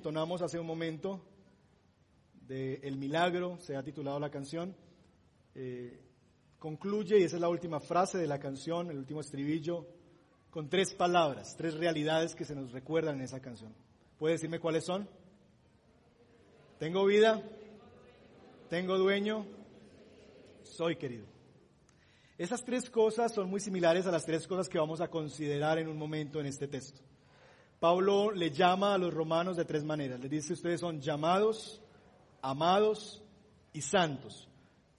entonamos hace un momento de El Milagro, se ha titulado la canción, eh, concluye, y esa es la última frase de la canción, el último estribillo, con tres palabras, tres realidades que se nos recuerdan en esa canción. ¿Puede decirme cuáles son? Tengo vida, tengo dueño, soy querido. Esas tres cosas son muy similares a las tres cosas que vamos a considerar en un momento en este texto. Pablo le llama a los romanos de tres maneras. Les dice, ustedes son llamados, amados y santos.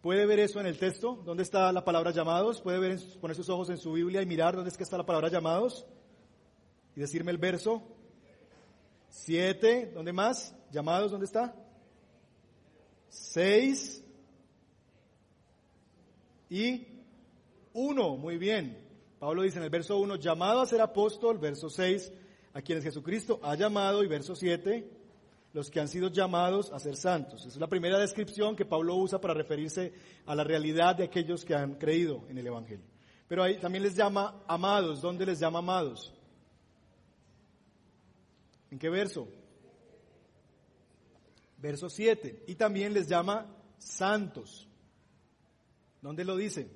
¿Puede ver eso en el texto? ¿Dónde está la palabra llamados? ¿Puede ver, poner sus ojos en su Biblia y mirar dónde es que está la palabra llamados? Y decirme el verso. Siete, ¿dónde más? Llamados, ¿dónde está? Seis. Y uno, muy bien. Pablo dice en el verso uno, llamado a ser apóstol, verso seis, a quienes Jesucristo ha llamado, y verso 7, los que han sido llamados a ser santos. Es la primera descripción que Pablo usa para referirse a la realidad de aquellos que han creído en el Evangelio. Pero ahí también les llama amados. ¿Dónde les llama amados? ¿En qué verso? Verso 7. Y también les llama santos. ¿Dónde lo dice?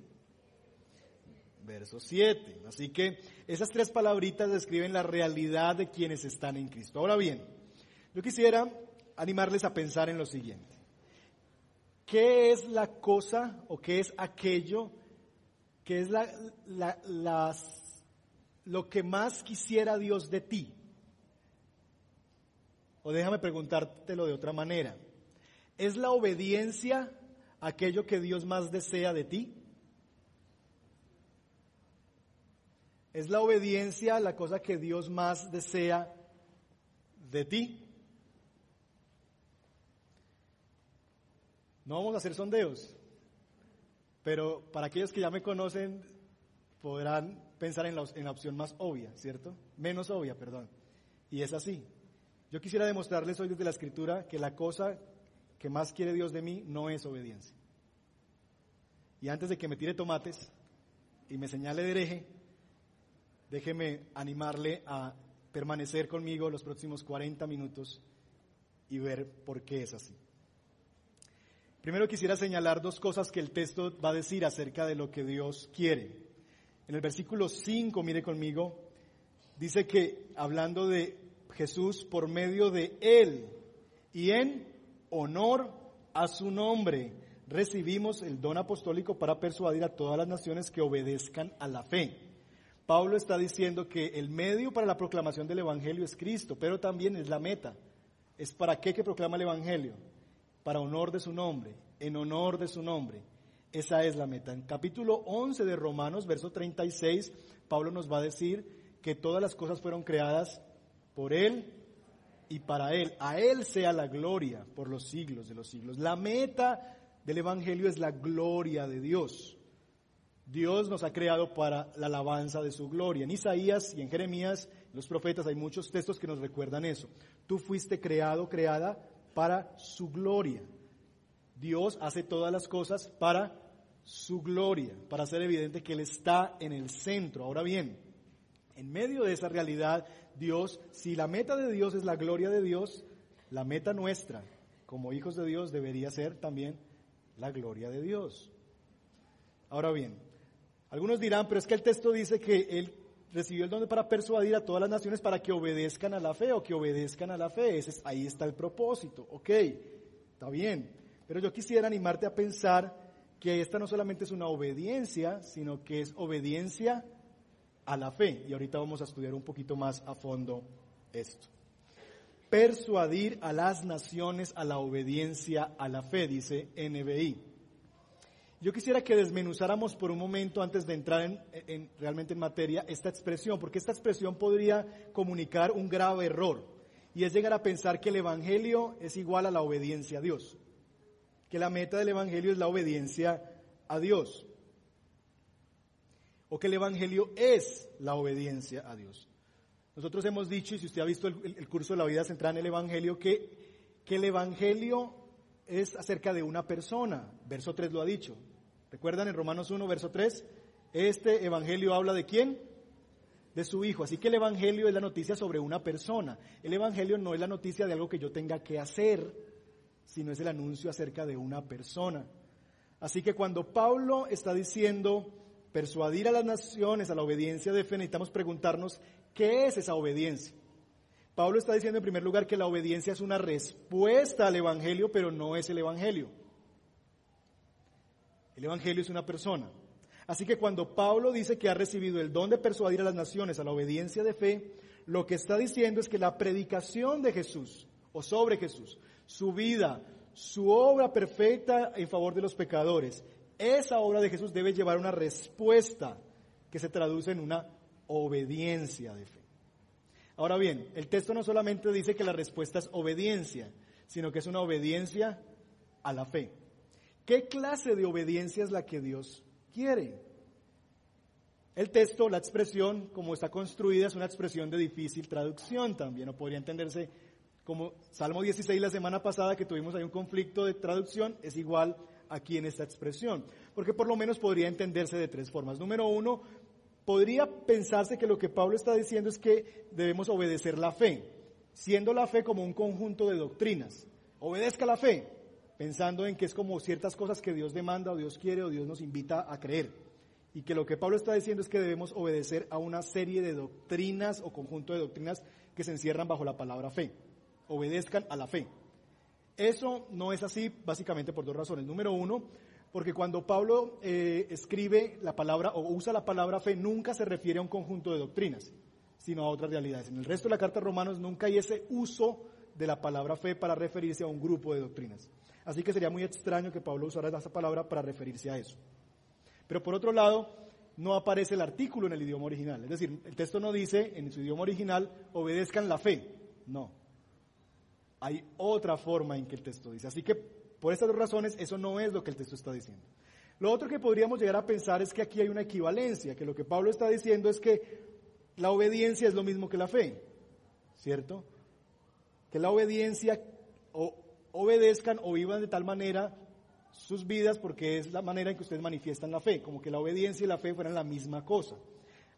Verso 7. Así que esas tres palabritas describen la realidad de quienes están en Cristo. Ahora bien, yo quisiera animarles a pensar en lo siguiente. ¿Qué es la cosa o qué es aquello que es lo que más quisiera Dios de ti? O déjame preguntártelo de otra manera. ¿Es la obediencia aquello que Dios más desea de ti? ¿Es la obediencia la cosa que Dios más desea de ti? No vamos a hacer sondeos, pero para aquellos que ya me conocen podrán pensar en la, opción más obvia, ¿cierto? Menos obvia, perdón. Y es así. Yo quisiera demostrarles hoy desde la escritura que la cosa que más quiere Dios de mí no es obediencia. Y antes de que me tire tomates y me señale de hereje, déjeme animarle a permanecer conmigo los próximos 40 minutos y ver por qué es así. Primero quisiera señalar dos cosas que el texto va a decir acerca de lo que Dios quiere. En el versículo 5, mire conmigo, dice que hablando de Jesús por medio de Él y en honor a su nombre, recibimos el don apostólico para persuadir a todas las naciones que obedezcan a la fe. Pablo está diciendo que el medio para la proclamación del Evangelio es Cristo, pero también es la meta. ¿Es para qué que proclama el Evangelio? Para honor de su nombre, en honor de su nombre. Esa es la meta. En capítulo 11 de Romanos, verso 36, Pablo nos va a decir que todas las cosas fueron creadas por Él y para Él. A Él sea la gloria por los siglos de los siglos. La meta del Evangelio es la gloria de Dios. Dios nos ha creado para la alabanza de su gloria. En Isaías y en Jeremías, los profetas, hay muchos textos que nos recuerdan eso. Tú fuiste creado, creada para su gloria. Dios hace todas las cosas para su gloria, para hacer evidente que Él está en el centro. Ahora bien, en medio de esa realidad, Dios, si la meta de Dios es la gloria de Dios, la meta nuestra como hijos de Dios debería ser también la gloria de Dios. Ahora bien, algunos dirán, pero es que el texto dice que él recibió el don para persuadir a todas las naciones para que obedezcan a la fe o que obedezcan a la fe. ahí está el propósito. Ok, está bien. Pero yo quisiera animarte a pensar que esta no solamente es una obediencia, sino que es obediencia a la fe. Y ahorita vamos a estudiar un poquito más a fondo esto. Persuadir a las naciones a la obediencia a la fe, dice NBI. Yo quisiera que desmenuzáramos por un momento antes de entrar en, realmente en materia esta expresión, porque esta expresión podría comunicar un grave error y es llegar a pensar que el Evangelio es igual a la obediencia a Dios, que la meta del Evangelio es la obediencia a Dios, o que el Evangelio es la obediencia a Dios. Nosotros hemos dicho, y si usted ha visto el, curso de la vida centrada en el Evangelio, que, que el Evangelio es acerca de una persona, verso 3 lo ha dicho, ¿Recuerdan en Romanos 1, verso 3? Este evangelio habla de quién? de su Hijo. Así que el Evangelio es la noticia sobre una persona. El Evangelio no es la noticia de algo que yo tenga que hacer, sino es el anuncio acerca de una persona. Así que cuando Pablo está diciendo persuadir a las naciones a la obediencia de fe, necesitamos preguntarnos qué es esa obediencia. Pablo está diciendo en primer lugar que la obediencia es una respuesta al Evangelio, pero no es el Evangelio. El Evangelio es una persona. Así que cuando Pablo dice que ha recibido el don de persuadir a las naciones a la obediencia de fe, lo que está diciendo es que la predicación de Jesús, o sobre Jesús, su vida, su obra perfecta en favor de los pecadores, esa obra de Jesús debe llevar una respuesta que se traduce en una obediencia de fe. Ahora bien, el texto no solamente dice que la respuesta es obediencia, sino que es una obediencia a la fe. ¿Qué clase de obediencia es la que Dios quiere? El texto, la expresión, como está construida, es una expresión de difícil traducción también, o podría entenderse como Salmo 16 la semana pasada que tuvimos ahí un conflicto de traducción, es igual aquí en esta expresión, porque por lo menos podría entenderse de tres formas. Número uno, podría pensarse que lo que Pablo está diciendo es que debemos obedecer la fe, siendo la fe como un conjunto de doctrinas. Obedezca la fe, pensando en que es como ciertas cosas que Dios demanda o Dios quiere o Dios nos invita a creer. Y que lo que Pablo está diciendo es que debemos obedecer a una serie de doctrinas o conjunto de doctrinas que se encierran bajo la palabra fe. Obedezcan a la fe. Eso no es así básicamente por dos razones. Número uno, porque cuando Pablo eh, escribe la palabra o usa la palabra fe, nunca se refiere a un conjunto de doctrinas, sino a otras realidades. En el resto de la carta de Romanos nunca hay ese uso de la palabra fe para referirse a un grupo de doctrinas. Así que sería muy extraño que Pablo usara esa palabra para referirse a eso. Pero por otro lado, no aparece el artículo en el idioma original. Es decir, el texto no dice en su idioma original, obedezcan la fe. No. Hay otra forma en que el texto dice. Así que por estas dos razones, eso no es lo que el texto está diciendo. Lo otro que podríamos llegar a pensar es que aquí hay una equivalencia, que lo que Pablo está diciendo es que la obediencia es lo mismo que la fe, ¿cierto? Que la obediencia o obedezcan o vivan de tal manera sus vidas porque es la manera en que ustedes manifiestan la fe, como que la obediencia y la fe fueran la misma cosa.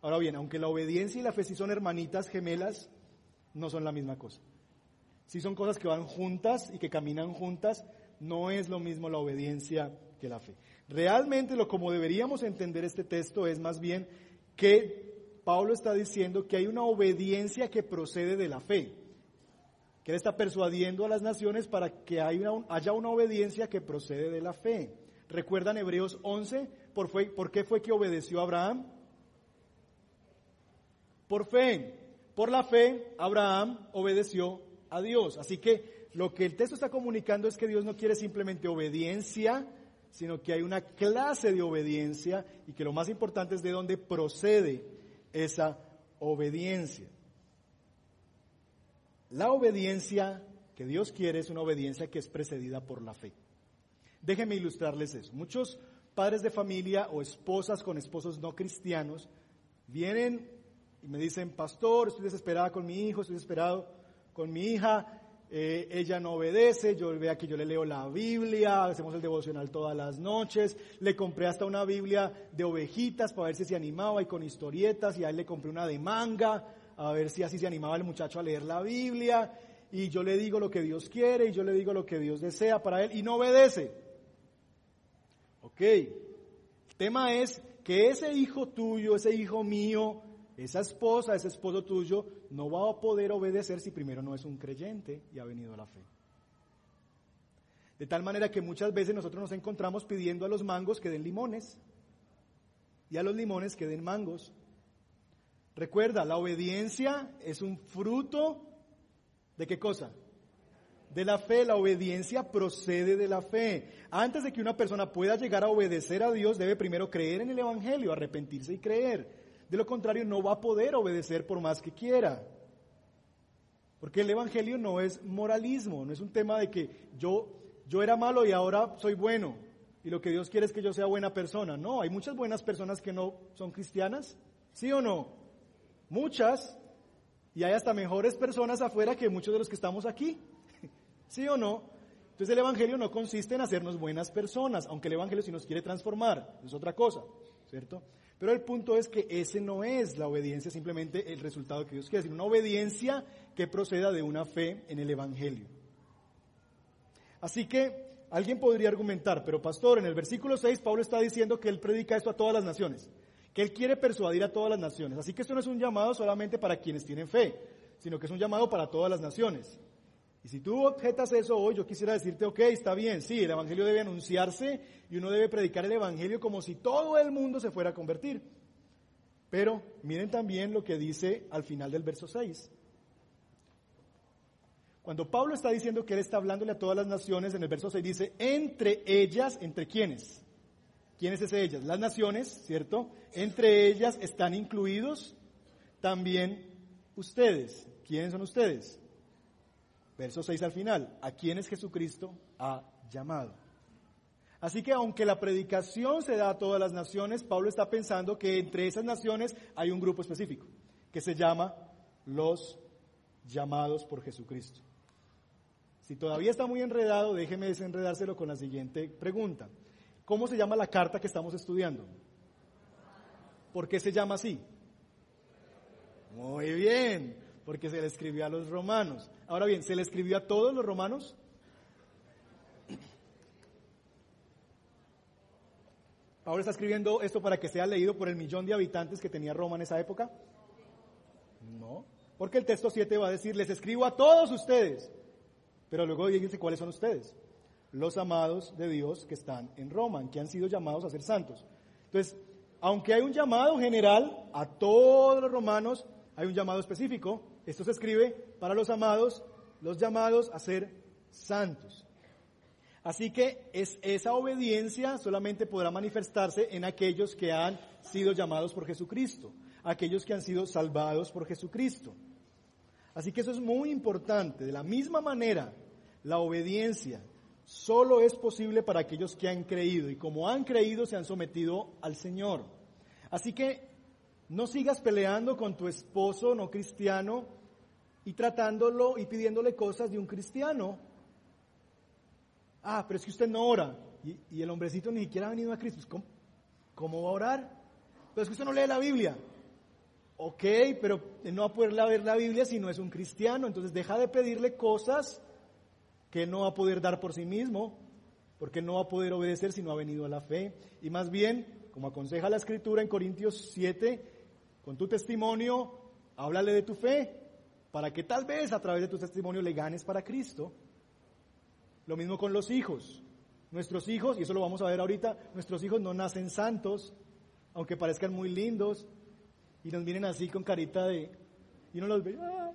Ahora bien, aunque la obediencia y la fe sí son hermanitas gemelas, no son la misma cosa. Sí son cosas que van juntas y que caminan juntas, no es lo mismo la obediencia que la fe. Realmente lo como deberíamos entender este texto es más bien que Pablo está diciendo que hay una obediencia que procede de la fe. Que él está persuadiendo a las naciones para que haya una, obediencia que procede de la fe. ¿Recuerdan Hebreos 11? ¿Por, ¿Por qué fue que obedeció Abraham? Por fe. Por la fe, Abraham obedeció a Dios. Así que lo que el texto está comunicando es que Dios no quiere simplemente obediencia, sino que hay una clase de obediencia y que lo más importante es de dónde procede esa obediencia. La obediencia que Dios quiere es una obediencia que es precedida por la fe. Déjenme ilustrarles eso. Muchos padres de familia o esposas con esposos no cristianos vienen y me dicen, pastor, estoy desesperada con mi hijo, estoy desesperado con mi hija, eh, ella no obedece, yo vea que yo le leo la Biblia, hacemos el devocional todas las noches, le compré hasta una Biblia de ovejitas para ver si se animaba y con historietas y a él le compré una de manga, a ver si así se animaba el muchacho a leer la Biblia y yo le digo lo que Dios quiere y yo le digo lo que Dios desea para él y no obedece. Ok, el tema es que ese hijo tuyo, ese hijo mío, esa esposa, ese esposo tuyo, no va a poder obedecer si primero no es un creyente y ha venido a la fe. De tal manera que muchas veces nosotros nos encontramos pidiendo a los mangos que den limones y a los limones que den mangos. Recuerda, la obediencia es un fruto de qué cosa? De la fe, la obediencia procede de la fe. Antes de que una persona pueda llegar a obedecer a Dios, debe primero creer en el Evangelio, arrepentirse y creer. De lo contrario, no va a poder obedecer por más que quiera. Porque el Evangelio no es moralismo, no es un tema de que yo, yo era malo y ahora soy bueno. Y lo que Dios quiere es que yo sea buena persona. No, hay muchas buenas personas que no son cristianas. ¿Sí o no? Muchas. Y hay hasta mejores personas afuera que muchos de los que estamos aquí. ¿Sí o no? Entonces el Evangelio no consiste en hacernos buenas personas, aunque el Evangelio sí nos quiere transformar, es otra cosa, ¿cierto? Pero el punto es que ese no es la obediencia, simplemente el resultado que Dios quiere, sino una obediencia que proceda de una fe en el Evangelio. Así que alguien podría argumentar, pero pastor, en el versículo 6 Pablo está diciendo que él predica esto a todas las naciones, que él quiere persuadir a todas las naciones. Así que esto no es un llamado solamente para quienes tienen fe, sino que es un llamado para todas las naciones. Y si tú objetas eso hoy, yo quisiera decirte, ok, está bien, sí, el Evangelio debe anunciarse y uno debe predicar el Evangelio como si todo el mundo se fuera a convertir. Pero miren también lo que dice al final del verso 6. Cuando Pablo está diciendo que él está hablándole a todas las naciones, en el verso 6 dice, entre ellas, ¿entre quiénes? ¿Quiénes es ellas? Las naciones, ¿cierto? Entre ellas están incluidos también ustedes. ¿Quiénes son ustedes? Verso 6 al final, a quienes Jesucristo ha llamado. Así que aunque la predicación se da a todas las naciones, Pablo está pensando que entre esas naciones hay un grupo específico, que se llama los llamados por Jesucristo. Si todavía está muy enredado, déjeme desenredárselo con la siguiente pregunta. ¿Cómo se llama la carta que estamos estudiando? ¿Por qué se llama así? Muy bien porque se le escribió a los romanos. Ahora bien, ¿se le escribió a todos los romanos? Ahora está escribiendo esto para que sea leído por el millón de habitantes que tenía Roma en esa época. No, porque el texto 7 va a decir, les escribo a todos ustedes. Pero luego dice cuáles son ustedes. Los amados de Dios que están en Roma, que han sido llamados a ser santos. Entonces, aunque hay un llamado general a todos los romanos, hay un llamado específico esto se escribe para los amados, los llamados a ser santos. Así que es, esa obediencia solamente podrá manifestarse en aquellos que han sido llamados por Jesucristo, aquellos que han sido salvados por Jesucristo. Así que eso es muy importante. De la misma manera, la obediencia solo es posible para aquellos que han creído y como han creído se han sometido al Señor. Así que no sigas peleando con tu esposo no cristiano y tratándolo y pidiéndole cosas de un cristiano. Ah, pero es que usted no ora. Y, el hombrecito ni siquiera ha venido a Cristo. ¿Cómo, ¿Cómo, va a orar? Pero es que usted no lee la Biblia. Ok, pero no va a poder leer la Biblia si no es un cristiano. Entonces deja de pedirle cosas que no va a poder dar por sí mismo, porque no va a poder obedecer si no ha venido a la fe. Y más bien, como aconseja la Escritura en Corintios 7, con tu testimonio, háblale de tu fe para que tal vez a través de tu testimonio le ganes para Cristo. Lo mismo con los hijos. Nuestros hijos, y eso lo vamos a ver ahorita, nuestros hijos no nacen santos, aunque parezcan muy lindos, y nos vienen así con carita de... Y uno los ve... Ah".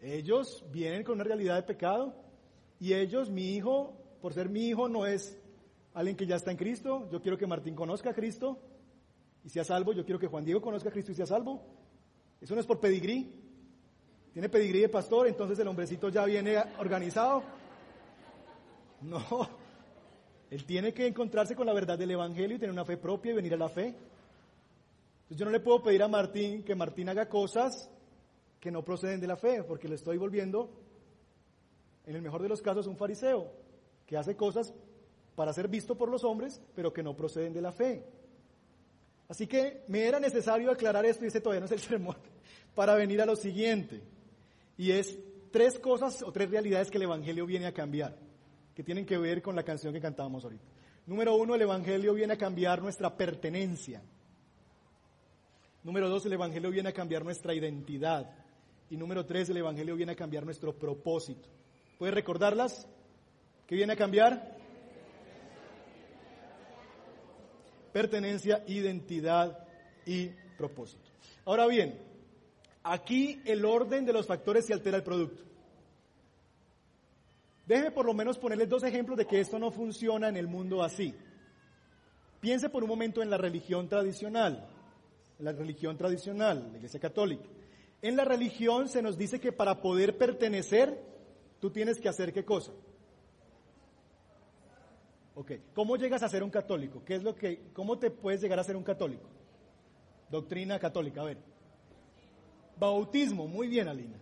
Ellos vienen con una realidad de pecado, y ellos, mi hijo, por ser mi hijo, no es alguien que ya está en Cristo. Yo quiero que Martín conozca a Cristo y sea salvo. Yo quiero que Juan Diego conozca a Cristo y sea salvo. Eso no es por pedigrí. Tiene pedigrí de pastor, entonces el hombrecito ya viene organizado. No. Él tiene que encontrarse con la verdad del Evangelio y tener una fe propia y venir a la fe. Entonces yo no le puedo pedir a Martín que Martín haga cosas que no proceden de la fe, porque le estoy volviendo, en el mejor de los casos, un fariseo, que hace cosas para ser visto por los hombres, pero que no proceden de la fe. Así que me era necesario aclarar esto, y este todavía no es el sermón, para venir a lo siguiente. Y es tres cosas o tres realidades que el Evangelio viene a cambiar, que tienen que ver con la canción que cantábamos ahorita. Número uno, el Evangelio viene a cambiar nuestra pertenencia. Número dos, el Evangelio viene a cambiar nuestra identidad. Y número tres, el Evangelio viene a cambiar nuestro propósito. ¿Puedes recordarlas? ¿Qué viene a cambiar? pertenencia, identidad y propósito. Ahora bien, aquí el orden de los factores se altera el producto. Déjeme por lo menos ponerles dos ejemplos de que esto no funciona en el mundo así. Piense por un momento en la religión tradicional, la religión tradicional, la Iglesia Católica. En la religión se nos dice que para poder pertenecer, tú tienes que hacer qué cosa? Ok, ¿cómo llegas a ser un católico? ¿Qué es lo que, ¿Cómo te puedes llegar a ser un católico? Doctrina católica, a ver. Bautismo, muy bien, Alina.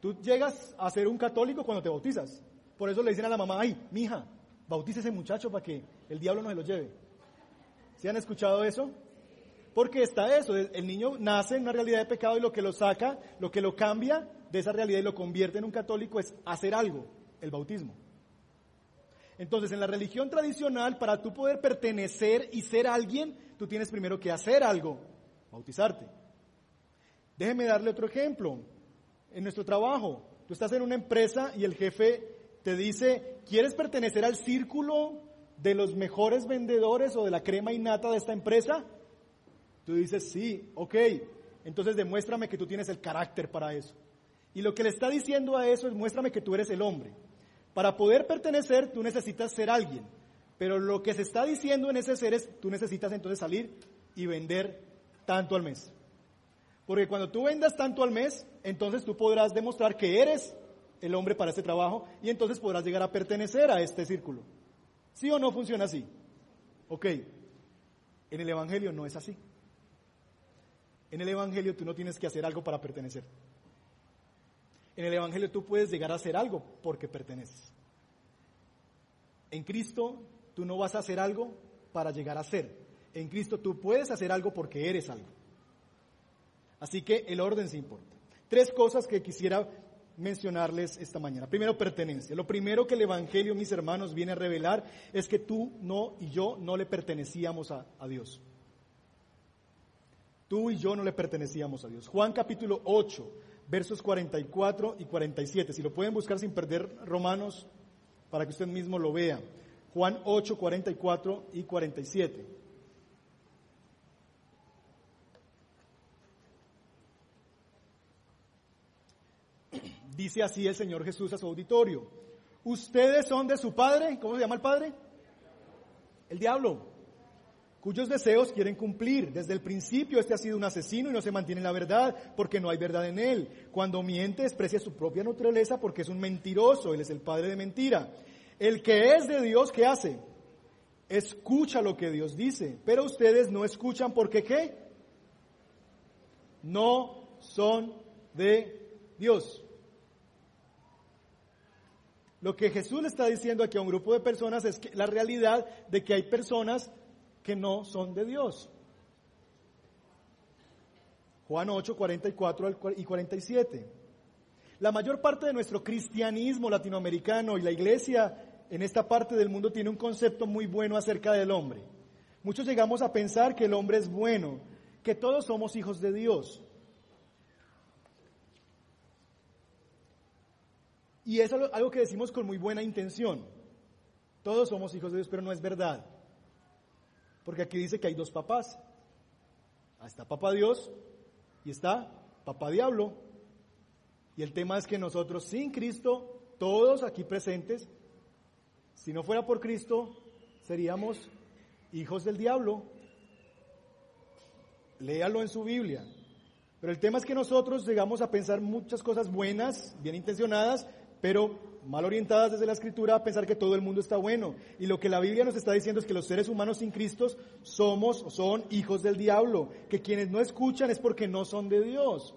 Tú llegas a ser un católico cuando te bautizas. Por eso le dicen a la mamá, ay, mija, bautice ese muchacho para que el diablo no se lo lleve. ¿Se han escuchado eso? Porque está eso, el niño nace en una realidad de pecado y lo que lo saca, lo que lo cambia de esa realidad y lo convierte en un católico es hacer algo, el bautismo. Entonces, en la religión tradicional, para tú poder pertenecer y ser alguien, tú tienes primero que hacer algo, bautizarte. Déjeme darle otro ejemplo. En nuestro trabajo, tú estás en una empresa y el jefe te dice, ¿quieres pertenecer al círculo de los mejores vendedores o de la crema innata de esta empresa? Tú dices, sí, ok, entonces demuéstrame que tú tienes el carácter para eso. Y lo que le está diciendo a eso es, muéstrame que tú eres el hombre. Para poder pertenecer, tú necesitas ser alguien. Pero lo que se está diciendo en ese ser es, tú necesitas entonces salir y vender tanto al mes. Porque cuando tú vendas tanto al mes, entonces tú podrás demostrar que eres el hombre para este trabajo y entonces podrás llegar a pertenecer a este círculo. ¿Sí o no funciona así? Ok. En el Evangelio no es así. En el Evangelio tú no tienes que hacer algo para pertenecer. En el Evangelio tú puedes llegar a hacer algo porque perteneces. En Cristo tú no vas a hacer algo para llegar a ser. En Cristo tú puedes hacer algo porque eres algo. Así que el orden se importa. Tres cosas que quisiera mencionarles esta mañana. Primero, pertenencia. Lo primero que el Evangelio, mis hermanos, viene a revelar es que tú, no y yo no le pertenecíamos a, a Dios. Tú y yo no le pertenecíamos a Dios. Juan capítulo 8, versos 44 y 47. Si lo pueden buscar sin perder Romanos, para que usted mismo lo vea. Juan 8, 44 y 47. Dice así el Señor Jesús a su auditorio. Ustedes son de su padre, ¿cómo se llama el padre? El diablo cuyos deseos quieren cumplir. Desde el principio este ha sido un asesino y no se mantiene en la verdad porque no hay verdad en él. Cuando miente desprecia su propia naturaleza porque es un mentiroso, él es el padre de mentira. El que es de Dios, ¿qué hace? Escucha lo que Dios dice, pero ustedes no escuchan porque ¿qué? No son de Dios. Lo que Jesús le está diciendo aquí a un grupo de personas es que la realidad de que hay personas que no son de Dios. Juan 8, 44 y 47. La mayor parte de nuestro cristianismo latinoamericano y la iglesia en esta parte del mundo tiene un concepto muy bueno acerca del hombre. Muchos llegamos a pensar que el hombre es bueno, que todos somos hijos de Dios. Y es algo que decimos con muy buena intención. Todos somos hijos de Dios, pero no es verdad. Porque aquí dice que hay dos papás. Ah, está papá Dios y está papá diablo. Y el tema es que nosotros sin Cristo, todos aquí presentes, si no fuera por Cristo, seríamos hijos del diablo. Léalo en su Biblia. Pero el tema es que nosotros llegamos a pensar muchas cosas buenas, bien intencionadas, pero mal orientadas desde la escritura a pensar que todo el mundo está bueno. Y lo que la Biblia nos está diciendo es que los seres humanos sin Cristo somos o son hijos del diablo, que quienes no escuchan es porque no son de Dios.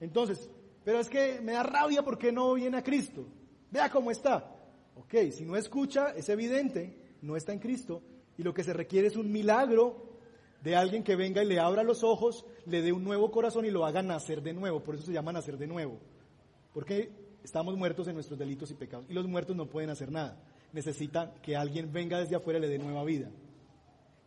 Entonces, pero es que me da rabia porque no viene a Cristo. Vea cómo está. Ok, si no escucha, es evidente, no está en Cristo. Y lo que se requiere es un milagro de alguien que venga y le abra los ojos, le dé un nuevo corazón y lo haga nacer de nuevo. Por eso se llama nacer de nuevo. Porque Estamos muertos en nuestros delitos y pecados. Y los muertos no pueden hacer nada. Necesitan que alguien venga desde afuera y le dé nueva vida.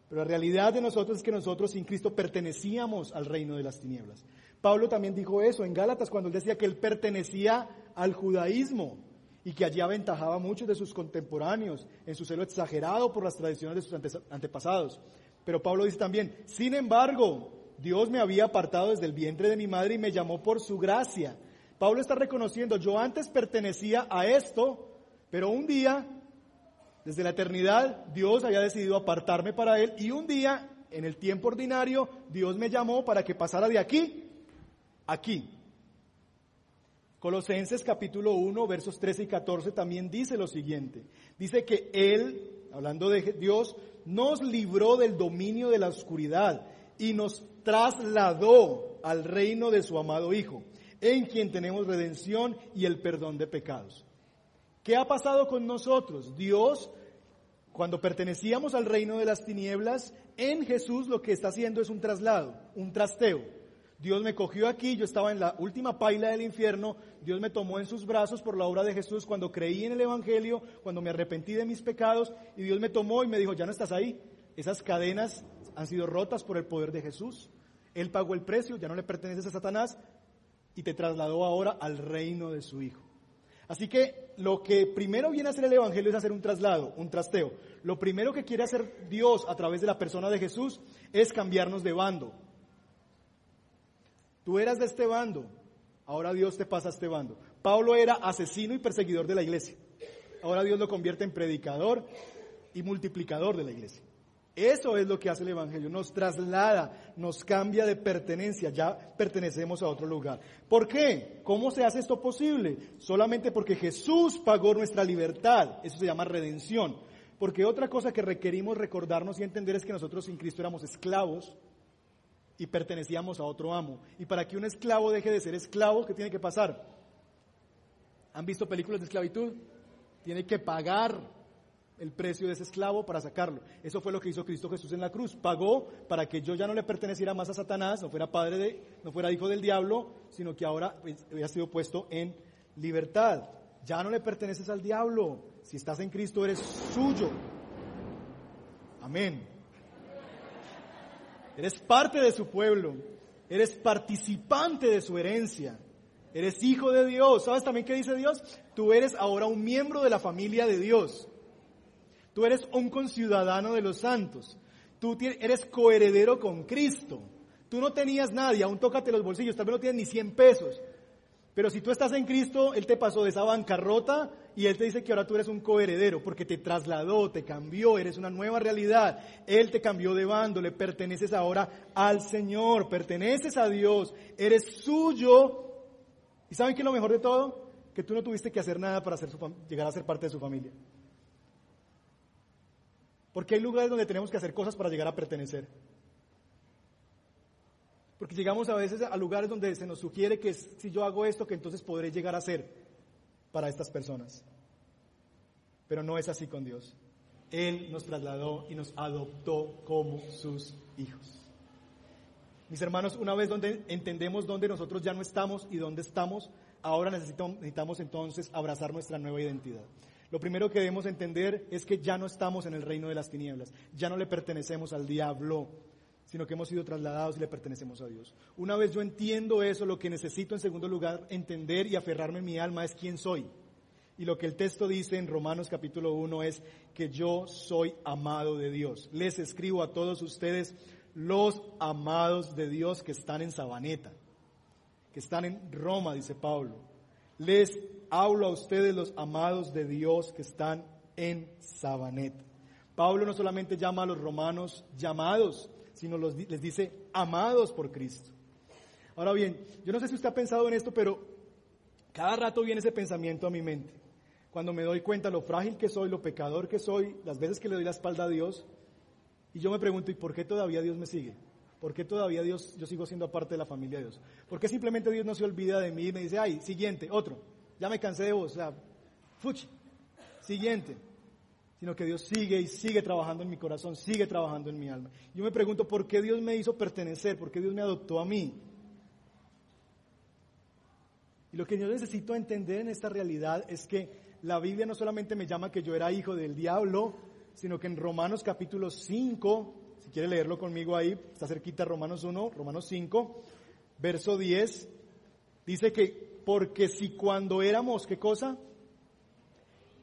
Pero la realidad de nosotros es que nosotros sin Cristo pertenecíamos al reino de las tinieblas. Pablo también dijo eso en Gálatas cuando él decía que él pertenecía al judaísmo y que allí aventajaba a muchos de sus contemporáneos en su celo exagerado por las tradiciones de sus antepasados. Pero Pablo dice también, sin embargo, Dios me había apartado desde el vientre de mi madre y me llamó por su gracia Pablo está reconociendo, yo antes pertenecía a esto, pero un día, desde la eternidad, Dios había decidido apartarme para Él y un día, en el tiempo ordinario, Dios me llamó para que pasara de aquí a aquí. Colosenses capítulo 1, versos 13 y 14 también dice lo siguiente. Dice que Él, hablando de Dios, nos libró del dominio de la oscuridad y nos trasladó al reino de su amado Hijo en quien tenemos redención y el perdón de pecados. ¿Qué ha pasado con nosotros? Dios Cuando pertenecíamos al reino de las tinieblas, en Jesús lo que está haciendo es un traslado, un trasteo. Dios me cogió aquí, yo estaba en la última paila del infierno, Dios me tomó en sus brazos por la obra de Jesús cuando creí en el Evangelio, cuando me arrepentí de mis pecados, y Dios me tomó y me dijo, ya no estás ahí. Esas cadenas han sido rotas por el poder de Jesús. Él pagó el precio, ya no le perteneces a Satanás, y te trasladó ahora al reino de su Hijo. Así que lo que primero viene a hacer el Evangelio es hacer un traslado, un trasteo. Lo primero que quiere hacer Dios a través de la persona de Jesús es cambiarnos de bando. Tú eras de este bando, ahora Dios te pasa a este bando. Pablo era asesino y perseguidor de la iglesia. Ahora Dios lo convierte en predicador y multiplicador de la iglesia. Eso es lo que hace el Evangelio, nos traslada, nos cambia de pertenencia, ya pertenecemos a otro lugar. ¿Por qué? ¿Cómo se hace esto posible? Solamente porque Jesús pagó nuestra libertad, eso se llama redención. Porque otra cosa que requerimos recordarnos y entender es que nosotros sin Cristo éramos esclavos y pertenecíamos a otro amo. Y para que un esclavo deje de ser esclavo, ¿qué tiene que pasar? ¿Han visto películas de esclavitud? Tiene que pagar el precio de ese esclavo para sacarlo. Eso fue lo que hizo Cristo Jesús en la cruz. Pagó para que yo ya no le perteneciera más a Satanás, no fuera padre de, no fuera hijo del diablo, sino que ahora pues, había sido puesto en libertad. Ya no le perteneces al diablo. Si estás en Cristo eres suyo. Amén. Eres parte de su pueblo. Eres participante de su herencia. Eres hijo de Dios. ¿Sabes también qué dice Dios? Tú eres ahora un miembro de la familia de Dios. Tú eres un conciudadano de los santos. Tú eres coheredero con Cristo. Tú no tenías nadie, aún tócate los bolsillos, tal vez no tienes ni 100 pesos. Pero si tú estás en Cristo, Él te pasó de esa bancarrota y Él te dice que ahora tú eres un coheredero porque te trasladó, te cambió, eres una nueva realidad. Él te cambió de bando, le perteneces ahora al Señor, perteneces a Dios, eres suyo. ¿Y saben qué es lo mejor de todo? Que tú no tuviste que hacer nada para llegar a ser parte de su familia. Porque hay lugares donde tenemos que hacer cosas para llegar a pertenecer. Porque llegamos a veces a lugares donde se nos sugiere que si yo hago esto, que entonces podré llegar a ser para estas personas. Pero no es así con Dios. Él nos trasladó y nos adoptó como sus hijos. Mis hermanos, una vez donde entendemos dónde nosotros ya no estamos y dónde estamos, ahora necesitamos, necesitamos entonces abrazar nuestra nueva identidad. Lo primero que debemos entender es que ya no estamos en el reino de las tinieblas, ya no le pertenecemos al diablo, sino que hemos sido trasladados y le pertenecemos a Dios. Una vez yo entiendo eso, lo que necesito en segundo lugar entender y aferrarme en mi alma es quién soy. Y lo que el texto dice en Romanos capítulo 1 es que yo soy amado de Dios. Les escribo a todos ustedes los amados de Dios que están en Sabaneta, que están en Roma, dice Pablo. Les hablo a ustedes los amados de Dios que están en Sabanet. Pablo no solamente llama a los romanos llamados, sino les dice amados por Cristo. Ahora bien, yo no sé si usted ha pensado en esto, pero cada rato viene ese pensamiento a mi mente. Cuando me doy cuenta lo frágil que soy, lo pecador que soy, las veces que le doy la espalda a Dios, y yo me pregunto, ¿y por qué todavía Dios me sigue? ¿Por qué todavía Dios, yo sigo siendo parte de la familia de Dios? ¿Por qué simplemente Dios no se olvida de mí y me dice, ay, siguiente, otro? Ya me cansé de vos, o sea, fuchi, siguiente. Sino que Dios sigue y sigue trabajando en mi corazón, sigue trabajando en mi alma. Yo me pregunto, ¿por qué Dios me hizo pertenecer? ¿Por qué Dios me adoptó a mí? Y lo que yo necesito entender en esta realidad es que la Biblia no solamente me llama que yo era hijo del diablo, sino que en Romanos capítulo 5, si quiere leerlo conmigo ahí, está cerquita Romanos 1, Romanos 5, verso 10, dice que porque si cuando éramos, ¿qué cosa?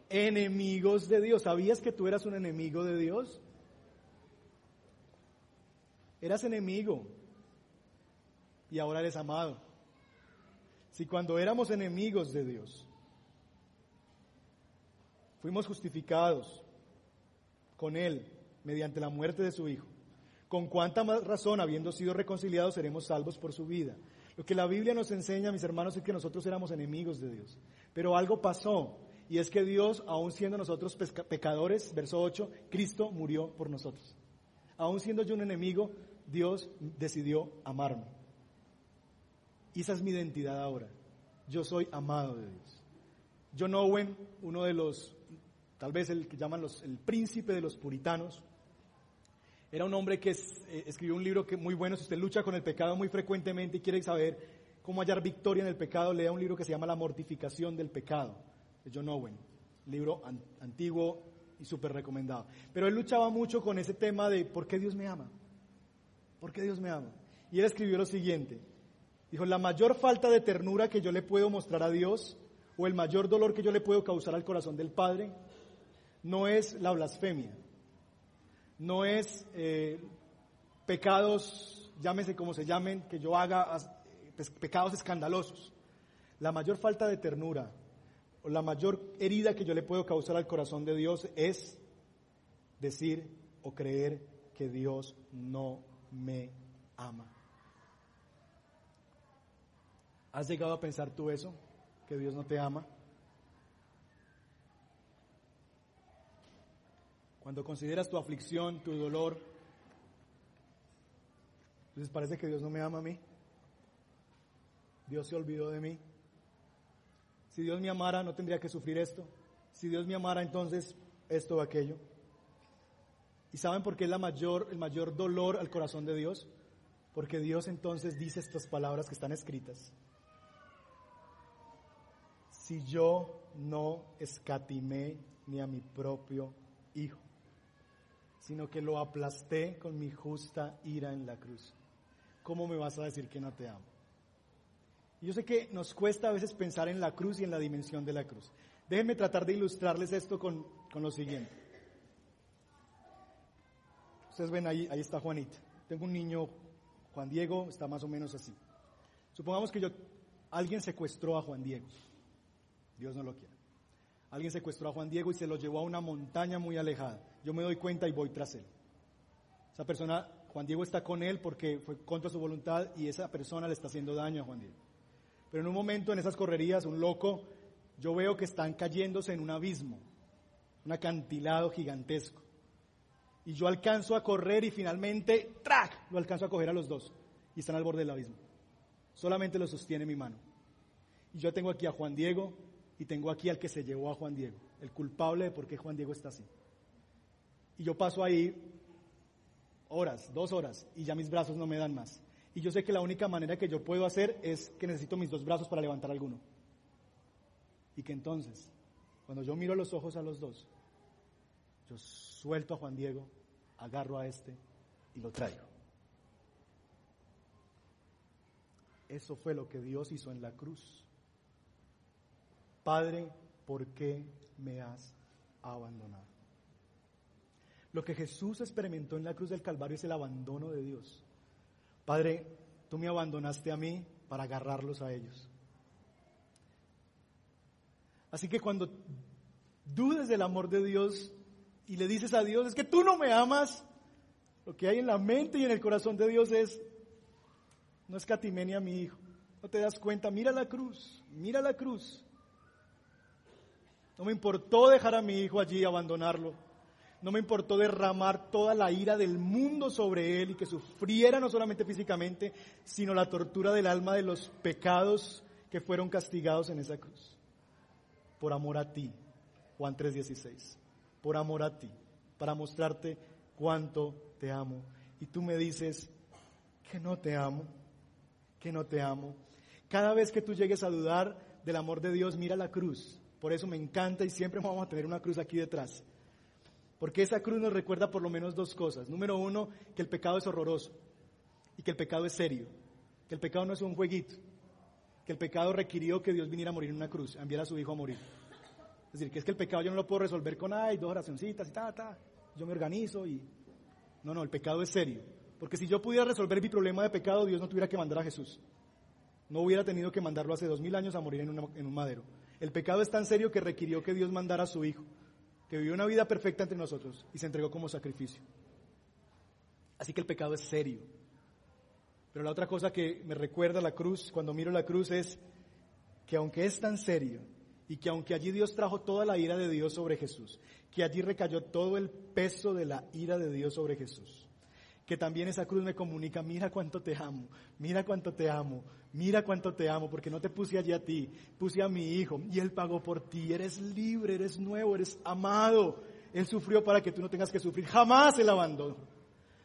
Enemigos de Dios. ¿Sabías que tú eras un enemigo de Dios? Eras enemigo y ahora eres amado. Si cuando éramos enemigos de Dios, fuimos justificados con Él mediante la muerte de su Hijo, con cuánta más razón, habiendo sido reconciliados, seremos salvos por su vida. Lo que la Biblia nos enseña, mis hermanos, es que nosotros éramos enemigos de Dios. Pero algo pasó, y es que Dios, aún siendo nosotros pecadores, verso 8, Cristo murió por nosotros. Aún siendo yo un enemigo, Dios decidió amarme. Y esa es mi identidad ahora. Yo soy amado de Dios. John Owen, uno de los tal vez el que llaman los, el príncipe de los puritanos. Era un hombre que eh, escribió un libro que muy bueno, si usted lucha con el pecado muy frecuentemente y quiere saber cómo hallar victoria en el pecado, lea un libro que se llama La mortificación del pecado, de John Owen, libro antiguo y súper recomendado. Pero él luchaba mucho con ese tema de ¿por qué Dios me ama? ¿Por qué Dios me ama? Y él escribió lo siguiente, dijo, la mayor falta de ternura que yo le puedo mostrar a Dios o el mayor dolor que yo le puedo causar al corazón del Padre no es la blasfemia, no es eh, pecados, llámese como se llamen, que yo haga pecados escandalosos. La mayor falta de ternura o la mayor herida que yo le puedo causar al corazón de Dios es decir o creer que Dios no me ama. ¿Has llegado a pensar tú eso? ¿Que Dios no te ama? Cuando consideras tu aflicción, tu dolor, entonces parece que Dios no me ama a mí. Dios se olvidó de mí. Si Dios me amara, no tendría que sufrir esto. Si Dios me amara, entonces esto o aquello. ¿Y saben por qué es la mayor, el mayor dolor al corazón de Dios? Porque Dios entonces dice estas palabras que están escritas. Si yo no escatimé ni a mi propio Hijo, sino que lo aplasté con mi justa ira en la cruz. ¿Cómo me vas a decir que no te amo? Yo sé que nos cuesta a veces pensar en la cruz y en la dimensión de la cruz. Déjenme tratar de ilustrarles esto con, con lo siguiente. Ustedes ven ahí, ahí está Juanita. Tengo un niño, Juan Diego, está más o menos así. Supongamos que yo, alguien secuestró a Juan Diego. Dios no lo quiere. Alguien secuestró a Juan Diego y se lo llevó a una montaña muy alejada. Yo me doy cuenta y voy tras él. Esa persona, Juan Diego está con él porque fue contra su voluntad y esa persona le está haciendo daño a Juan Diego. Pero en un momento en esas correrías, un loco, yo veo que están cayéndose en un abismo, un acantilado gigantesco. Y yo alcanzo a correr y finalmente, ¡trac! Lo alcanzo a coger a los dos. Y están al borde del abismo. Solamente lo sostiene mi mano. Y yo tengo aquí a Juan Diego y tengo aquí al que se llevó a Juan Diego, el culpable de por qué Juan Diego está así. Y yo paso ahí horas, dos horas, y ya mis brazos no me dan más. Y yo sé que la única manera que yo puedo hacer es que necesito mis dos brazos para levantar alguno. Y que entonces, cuando yo miro los ojos a los dos, yo suelto a Juan Diego, agarro a este y lo traigo. Eso fue lo que Dios hizo en la cruz. Padre, ¿por qué me has abandonado? Lo que Jesús experimentó en la cruz del Calvario es el abandono de Dios. Padre, tú me abandonaste a mí para agarrarlos a ellos. Así que cuando dudes del amor de Dios y le dices a Dios, es que tú no me amas, lo que hay en la mente y en el corazón de Dios es, no escatimé ni a mi hijo. No te das cuenta, mira la cruz, mira la cruz. No me importó dejar a mi hijo allí, abandonarlo. No me importó derramar toda la ira del mundo sobre él y que sufriera no solamente físicamente, sino la tortura del alma de los pecados que fueron castigados en esa cruz. Por amor a ti, Juan 3:16. Por amor a ti, para mostrarte cuánto te amo. Y tú me dices que no te amo, que no te amo. Cada vez que tú llegues a dudar del amor de Dios, mira la cruz por eso me encanta y siempre vamos a tener una cruz aquí detrás. Porque esa cruz nos recuerda por lo menos dos cosas. Número uno, que el pecado es horroroso y que el pecado es serio. Que el pecado no es un jueguito. Que el pecado requirió que Dios viniera a morir en una cruz, a enviar a su hijo a morir. Es decir, que es que el pecado yo no lo puedo resolver con, ay, dos oracioncitas y ta, ta. Yo me organizo y... No, no, el pecado es serio. Porque si yo pudiera resolver mi problema de pecado, Dios no tuviera que mandar a Jesús. No hubiera tenido que mandarlo hace dos mil años a morir en, en un madero. El pecado es tan serio que requirió que Dios mandara a su Hijo, que vivió una vida perfecta entre nosotros y se entregó como sacrificio. Así que el pecado es serio. Pero la otra cosa que me recuerda la cruz, cuando miro la cruz, es que aunque es tan serio y que aunque allí Dios trajo toda la ira de Dios sobre Jesús, que allí recayó todo el peso de la ira de Dios sobre Jesús, que también esa cruz me comunica, mira cuánto te amo, mira cuánto te amo, mira cuánto te amo, porque no te puse allí a ti, puse a mi hijo y él pagó por ti, eres libre, eres nuevo, eres amado, él sufrió para que tú no tengas que sufrir, jamás el abandono.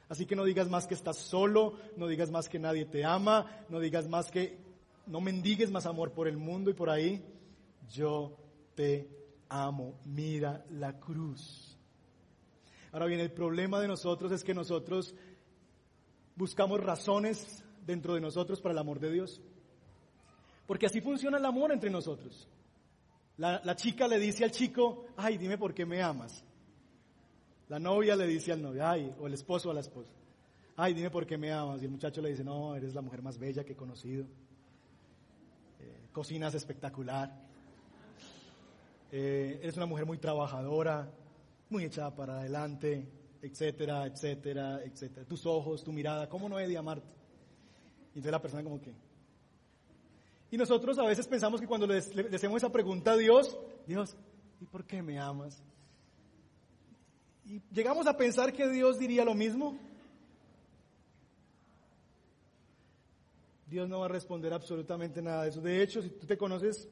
Así que no digas más que estás solo, no digas más que nadie te ama, no digas más que no mendigues más amor por el mundo y por ahí. Yo te amo, mira la cruz. Ahora bien, el problema de nosotros es que nosotros buscamos razones dentro de nosotros para el amor de Dios. Porque así funciona el amor entre nosotros. La, chica le dice al chico, ay, dime por qué me amas. La novia le dice al novio, ay, o el esposo a la esposa, ay, dime por qué me amas. Y el muchacho le dice, no, eres la mujer más bella que he conocido. Eh, cocinas espectacular. Eh, eres una mujer muy trabajadora, muy echada para adelante etcétera, etcétera, etcétera. Tus ojos, tu mirada, ¿cómo no he de amarte? Y entonces la persona como que... Y nosotros a veces pensamos que cuando le, hacemos esa pregunta a Dios, Dios, ¿y por qué me amas? Y llegamos a pensar que Dios diría lo mismo. Dios no va a responder absolutamente nada de eso. De hecho, si tú te conoces